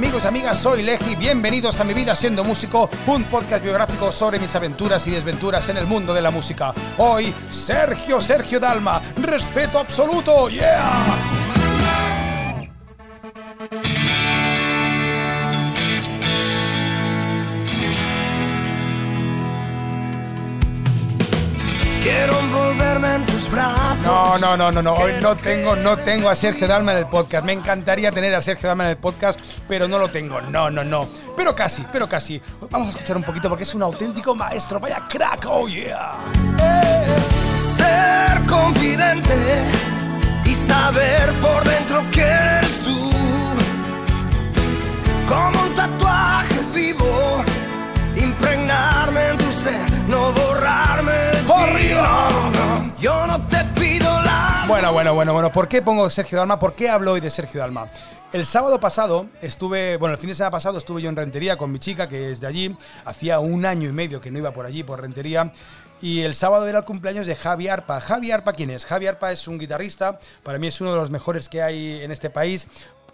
amigos y amigas, soy Leji, bienvenidos a Mi Vida Siendo Músico, un podcast biográfico sobre mis aventuras y desventuras en el mundo de la música. Hoy, Sergio, Sergio Dalma, respeto absoluto, yeah. Quiero envolverme en tus brazos. No, no, no, no, no. Hoy no tengo, no tengo a Sergio Dalma en el podcast. Me encantaría tener a Sergio Dalma en el podcast, pero no lo tengo. No, no, no. Pero casi, pero casi. Vamos a escuchar un poquito porque es un auténtico maestro. Vaya crack, oh yeah. Ser Bueno, bueno, bueno. ¿Por qué pongo Sergio Dalma? ¿Por qué hablo hoy de Sergio Dalma? El sábado pasado estuve, bueno, el fin de semana pasado estuve yo en Rentería con mi chica, que es de allí. Hacía un año y medio que no iba por allí, por Rentería. Y el sábado era el cumpleaños de Javi Arpa. Javi Arpa, ¿quién es? Javi Arpa es un guitarrista. Para mí es uno de los mejores que hay en este país.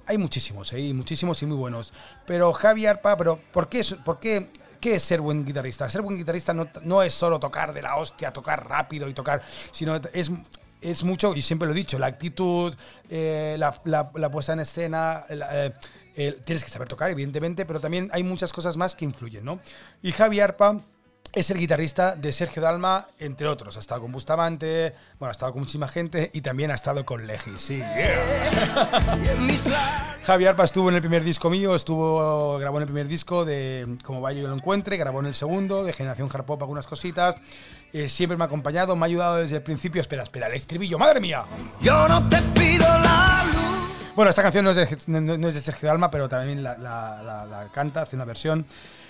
Hay muchísimos, ¿eh? Y muchísimos y muy buenos. Pero Javi Arpa, pero ¿por qué, por qué, qué es ser buen guitarrista? Ser buen guitarrista no, no es solo tocar de la hostia, tocar rápido y tocar, sino es, es mucho, y siempre lo he dicho, la actitud, eh, la, la- la puesta en escena, la, eh, eh, tienes que saber tocar, evidentemente, pero también hay muchas cosas más que influyen, ¿no? Y Javi Arpa es el guitarrista de Sergio Dalma, entre otros. Ha estado con Bustamante, bueno, ha estado con muchísima gente y también ha estado con Legis, sí. Y en mis labios. Javi Arpa estuvo en el primer disco mío, estuvo grabó en el primer disco de Como vaya yo lo encuentre, grabó en el segundo, de Generación Hard Pop, algunas cositas. Eh, siempre me ha acompañado, me ha ayudado desde el principio. Espera, espera, el estribillo, madre mía. Yo no te pido la luz. Bueno, esta canción no es de, no- es de Sergio Dalma, pero también la, la- la- la canta, hace una versión.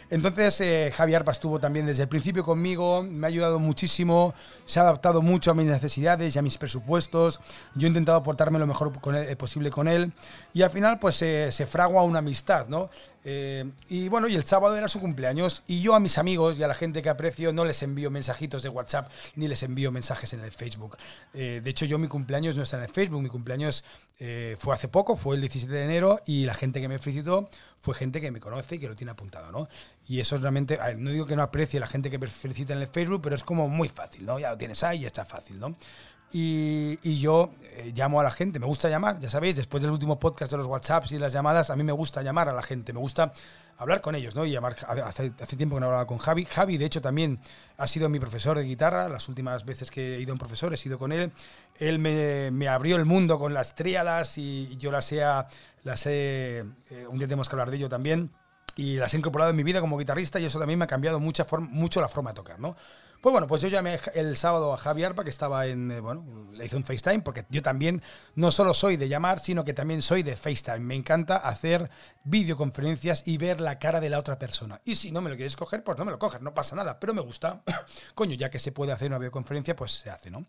Entonces, eh, Javi Arpa estuvo también desde el principio conmigo, me ha ayudado muchísimo, se ha adaptado mucho a mis necesidades y a mis presupuestos. Yo he intentado portarme lo mejor con él- eh, posible con él y al final, pues eh, se fragua una amistad, ¿no? Eh, y bueno, y el sábado era su cumpleaños y yo a mis amigos y a la gente que aprecio no les envío mensajitos de WhatsApp ni les envío mensajes en el Facebook. Eh, de hecho, yo mi cumpleaños no está en el Facebook, mi cumpleaños eh, fue hace poco, fue el 17 de enero y la gente que me felicitó fue gente que me conoce y que lo tiene apuntado, ¿no? Y eso es realmente, a ver, no digo que no aprecie a la gente que me felicita en el Facebook, pero es como muy fácil, ¿no? Ya lo tienes ahí y está fácil, ¿no? Y, y yo eh, llamo a la gente, me gusta llamar, ya sabéis, después del último podcast de los WhatsApps y las llamadas, a mí me gusta llamar a la gente, me gusta hablar con ellos, ¿no? Y llamar, hace, hace tiempo que no hablaba con Javi. Javi, de hecho, también ha sido mi profesor de guitarra, las últimas veces que he ido a un profesor he ido con él. Él me, me abrió el mundo con las tríadas y yo las he, las he eh, un día tenemos que hablar de ello también y las he incorporado en mi vida como guitarrista y eso también me ha cambiado mucha forma, mucho la forma de tocar, ¿no? Pues bueno, pues yo llamé el sábado a Javi Arpa, que estaba en, eh, bueno, le hice un FaceTime, porque yo también no solo soy de llamar, sino que también soy de FaceTime. Me encanta hacer videoconferencias y ver la cara de la otra persona. Y si no me lo quieres coger, pues no me lo coges, no pasa nada, pero me gusta. Coño, ya que se puede hacer una videoconferencia, pues se hace, ¿no?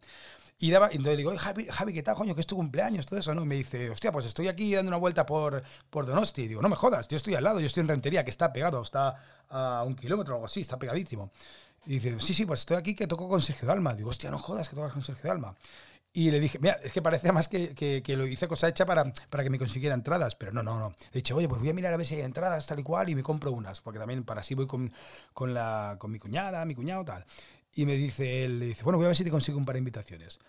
Y daba, entonces digo, "Oye, Javi, Javi, ¿qué tal, coño? Que es tu cumpleaños, todo eso, ¿no? Y me dice, hostia, pues estoy aquí dando una vuelta por, por Donosti. Y digo, no me jodas, yo estoy al lado, yo estoy en Rentería, que está pegado, está a un kilómetro o algo así, está pegadísimo. Y dice, sí, sí, pues estoy aquí que toco con Sergio Dalma. Digo, hostia, no jodas que tocas con Sergio Dalma. Y le dije, mira, es que parece más que, que, que lo hice cosa hecha para, para que me consiguiera entradas, pero no, no, no. He dicho, oye, pues voy a mirar a ver si hay entradas tal y cual y me compro unas, porque también para así voy con, con, la, con mi cuñada, mi cuñado, tal. Y me dice él, le dice, bueno, voy a ver si te consigo un par de invitaciones.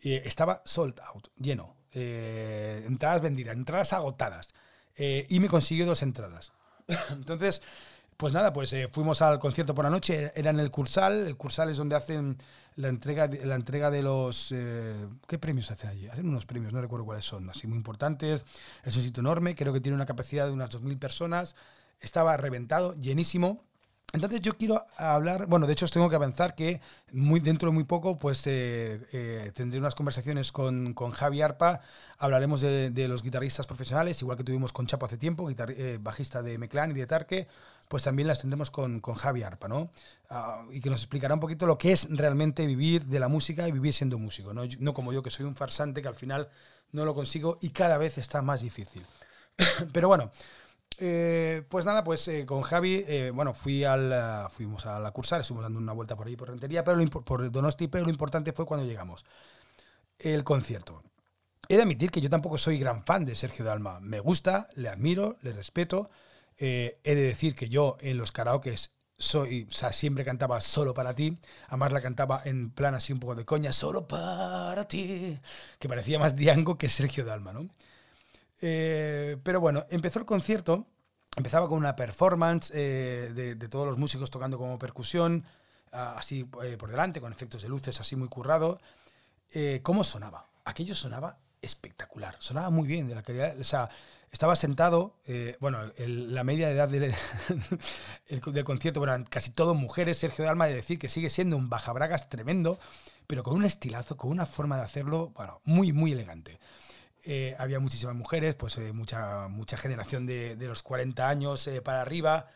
Y estaba sold out, lleno. Eh, entradas vendidas, entradas agotadas. Eh, y me consiguió dos entradas. Entonces, pues nada, pues eh, fuimos al concierto por la noche, era en el Cursal, el Cursal es donde hacen la entrega, la entrega de los... eh, ¿Qué premios hacen allí? Hacen unos premios, no recuerdo cuáles son, así muy importantes, es un sitio enorme, creo que tiene una capacidad de unas 2.000 personas, estaba reventado, llenísimo, entonces yo quiero hablar, bueno, de hecho os tengo que avanzar que muy dentro de muy poco pues eh, eh, tendré unas conversaciones con, con Javi Arpa, hablaremos de, de los guitarristas profesionales, igual que tuvimos con Chapo hace tiempo, eh, bajista de Meclán y de Tarque, pues también las tendremos con, con Javi Arpa, ¿no? Ah, y que nos explicará un poquito lo que es realmente vivir de la música y vivir siendo músico, ¿no? Yo- no como yo que soy un farsante que al final no lo consigo y cada vez está más difícil. Pero bueno, eh, pues nada, pues eh, con Javi, eh, bueno, fui al, eh, fuimos a la cursar, estuvimos dando una vuelta por ahí por Rentería, pero lo por Donosti, pero lo importante fue cuando llegamos. El concierto. He de admitir que yo tampoco soy gran fan de Sergio Dalma. Me gusta, le admiro, le respeto. He de decir que yo en los karaokes soy, siempre cantaba solo para ti. Además la cantaba en plan así un poco de coña, solo para ti, que parecía más Diango que Sergio Dalma, ¿no? Eh, pero bueno, empezó el concierto, empezaba con una performance eh, de, de, todos los músicos tocando como percusión, así por delante, con efectos de luces así muy currado. ¿Cómo sonaba? Aquello sonaba espectacular. Sonaba muy bien, de la calidad. O sea, estaba sentado, eh, bueno, la media de edad del, del concierto, eran casi todos mujeres. Sergio Dalma de decir que sigue siendo un bajabragas tremendo, pero con un estilazo, con una forma de hacerlo, bueno, muy, muy elegante. Eh, había muchísimas mujeres, pues eh, mucha, mucha generación de, de los 40 años para arriba.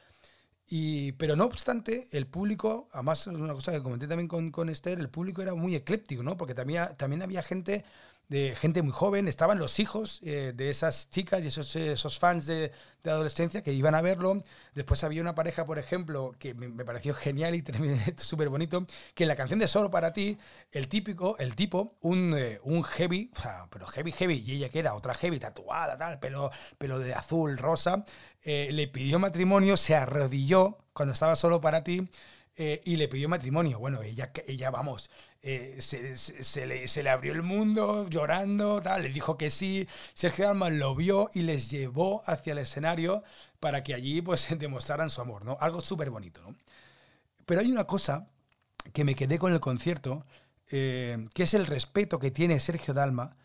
Y, pero no obstante, el público, además es una cosa que comenté también con, con Esther, el público era muy ecléptico, ¿no? Porque también, también había gente de gente muy joven, estaban los hijos eh, de esas chicas y esos, esos fans de, de, adolescencia que iban a verlo. Después había una pareja, por ejemplo, que me, pareció genial y súper bonito, que en la canción de Solo para ti, el típico, el tipo, un, eh, un heavy, pero heavy, heavy, y ella que era otra heavy, tatuada, tal, pelo, pelo de azul, rosa, eh, le pidió matrimonio, se arrodilló cuando estaba Solo para ti. Y le pidió matrimonio. Bueno, ella, ella vamos, eh, se, le, se, le, abrió el mundo llorando, tal, le dijo que sí. Sergio Dalma lo vio y les llevó hacia el escenario para que allí pues demostraran su amor, ¿no? Algo súper bonito, ¿no? Pero hay una cosa que me quedé con el concierto, eh, que es el respeto que tiene Sergio Dalma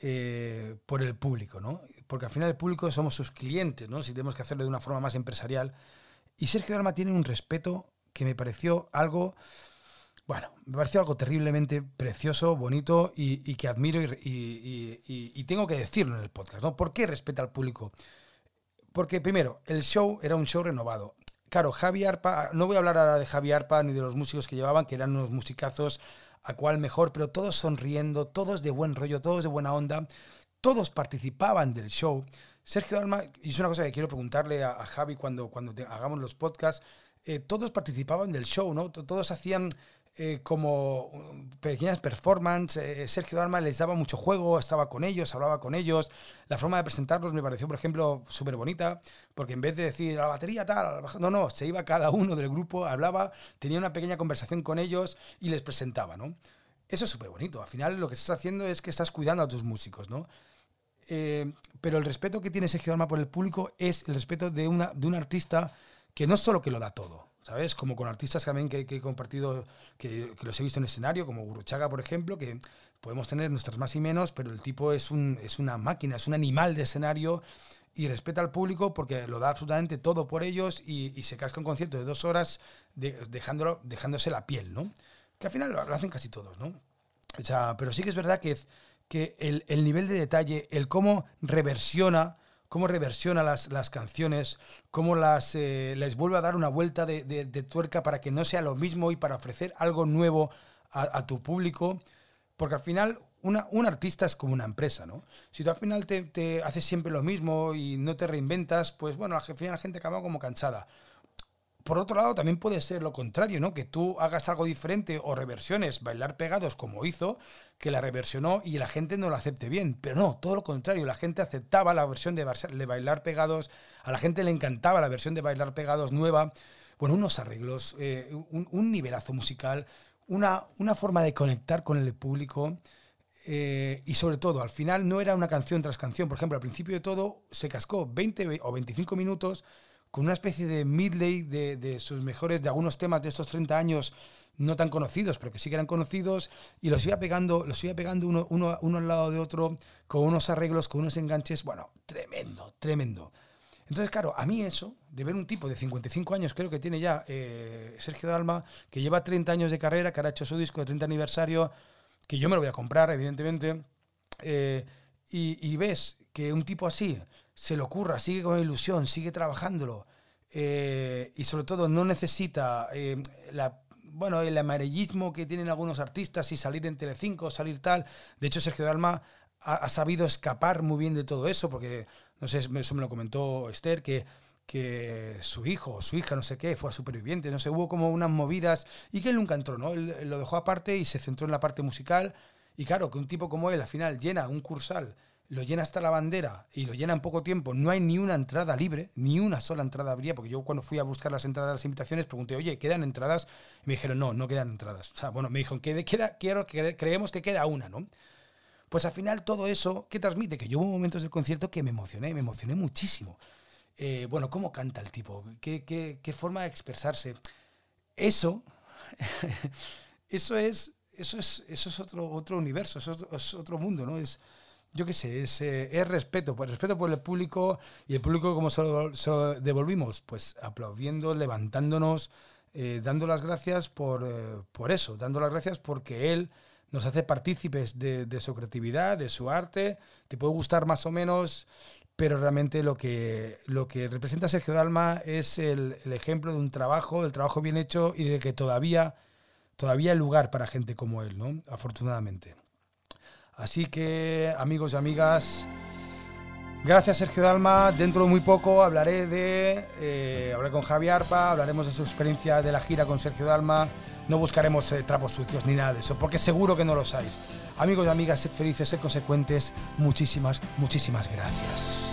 eh, por el público, ¿no? Porque al final el público somos sus clientes, ¿no? Si tenemos que hacerlo de una forma más empresarial. Y Sergio Dalma tiene un respeto que me pareció algo bueno, me pareció algo terriblemente precioso, bonito y, que admiro y, tengo que decirlo en el podcast. ¿no? ¿Por qué respeta al público? Porque primero, el show era un show renovado. Claro, Javi Arpa, no voy a hablar ahora de Javi Arpa ni de los músicos que llevaban, que eran unos musicazos a cual mejor, pero todos sonriendo, todos de buen rollo, todos de buena onda, todos participaban del show. Sergio Dalma, y es una cosa que quiero preguntarle a, Javi cuando, cuando hagamos los podcasts, eh, todos participaban del show, ¿no? Todos hacían eh, como um, pequeñas performances. Eh, Sergio Dalma les daba mucho juego, estaba con ellos, hablaba con ellos. La forma de presentarlos me pareció, por ejemplo, súper bonita, porque en vez de decir la batería tal, no, no, se iba cada uno del grupo, hablaba, tenía una pequeña conversación con ellos y les presentaba, ¿no? Eso es súper bonito. Al final lo que estás haciendo es que estás cuidando a tus músicos, ¿no? Pero el respeto que tiene Sergio Dalma por el público es el respeto de, una, de un artista que no solo que lo da todo, ¿sabes? Como con artistas también que, que he compartido, que, que, los he visto en escenario, como Guruchaga, por ejemplo, que podemos tener nuestras más y menos, pero el tipo es, un, es una máquina, es un animal de escenario y respeta al público porque lo da absolutamente todo por ellos y, y se casca un concierto de dos horas de, dejándolo, dejándose la piel, ¿no? Que al final lo, lo, hacen casi todos, ¿no? O sea, pero sí que es verdad que, que el, el nivel de detalle, el cómo reversiona cómo reversiona las, las canciones, cómo las, eh, les vuelve a dar una vuelta de, de, tuerca para que no sea lo mismo y para ofrecer algo nuevo a, tu público. Porque al final una, un artista es como una empresa, ¿no? Si tú al final te, te, haces siempre lo mismo y no te reinventas, pues bueno, al final la gente acaba como cansada por otro lado, también puede ser lo contrario, ¿no? Que tú hagas algo diferente o reversiones, bailar pegados como hizo, que la reversionó y la gente no lo acepte bien. Pero no, todo lo contrario, la gente aceptaba la versión de, bailar pegados, a la gente le encantaba la versión de bailar pegados nueva. Bueno, unos arreglos, eh, un, un, nivelazo musical, una, una forma de conectar con el público. Eh, y sobre todo, al final no era una canción tras canción. Por ejemplo, al principio de todo se cascó 20 o 25 minutos con una especie de midley de, de, sus mejores, de algunos temas de estos 30 años no tan conocidos, pero que sí que eran conocidos, y los iba pegando, los iba pegando uno, uno, uno al lado de otro, con unos arreglos, con unos enganches, bueno, tremendo, tremendo. Entonces, claro, a mí eso, de ver un tipo de 55 años, creo que tiene ya eh, Sergio Dalma, que lleva 30 años de carrera, que ha hecho su disco de 30 aniversario, que yo me lo voy a comprar, evidentemente, eh, y, y ves que un tipo así se le ocurra, sigue con ilusión, sigue trabajándolo eh, y sobre todo no necesita eh, la, bueno, el amarillismo que tienen algunos artistas y salir en Telecinco, salir tal. De hecho, Sergio Dalma ha, ha, sabido escapar muy bien de todo eso porque, no sé, eso me lo comentó Esther, que que su hijo o su hija, no sé qué, fue a superviviente, no sé, hubo como unas movidas y que él nunca entró, ¿no? Él, él lo dejó aparte y se centró en la parte musical Y claro, que un tipo como él al final llena un cursal, lo llena hasta la bandera y lo llena en poco tiempo, no hay ni una entrada libre, ni una sola entrada habría, porque yo cuando fui a buscar las entradas las invitaciones pregunté, oye, ¿quedan entradas? Y me dijeron, no, no quedan entradas. O sea, bueno, me dijeron, queda, quiero, creemos que queda una, ¿no? Pues al final todo eso, ¿qué transmite? Que yo hubo momentos del concierto que me emocioné, me emocioné muchísimo. Eh, bueno, ¿cómo canta el tipo? ¿Qué, qué, qué forma de expresarse? Eso, eso es, eso es, eso es otro, otro universo, eso es, otro mundo, ¿no? Es, yo qué sé, es, eh, es, respeto, pues respeto por el público y el público como se lo, devolvimos, pues aplaudiendo, levantándonos, eh, dando las gracias por, por eso, dando las gracias porque él nos hace partícipes de, su creatividad, de su arte, te puede gustar más o menos, pero realmente lo que, lo que representa Sergio Dalma es el, ejemplo de un trabajo, del trabajo bien hecho y de que todavía, todavía hay lugar para gente como él, ¿no? afortunadamente. Así que, amigos y amigas, Gracias Sergio Dalma. Dentro de muy poco hablaré de. Eh, hablaré con Javi Arpa, hablaremos de su experiencia de la gira con Sergio Dalma. No buscaremos eh, trapos sucios ni nada de eso, porque seguro que no lo sabéis. Amigos y amigas, sed felices, sed consecuentes. Muchísimas, muchísimas gracias.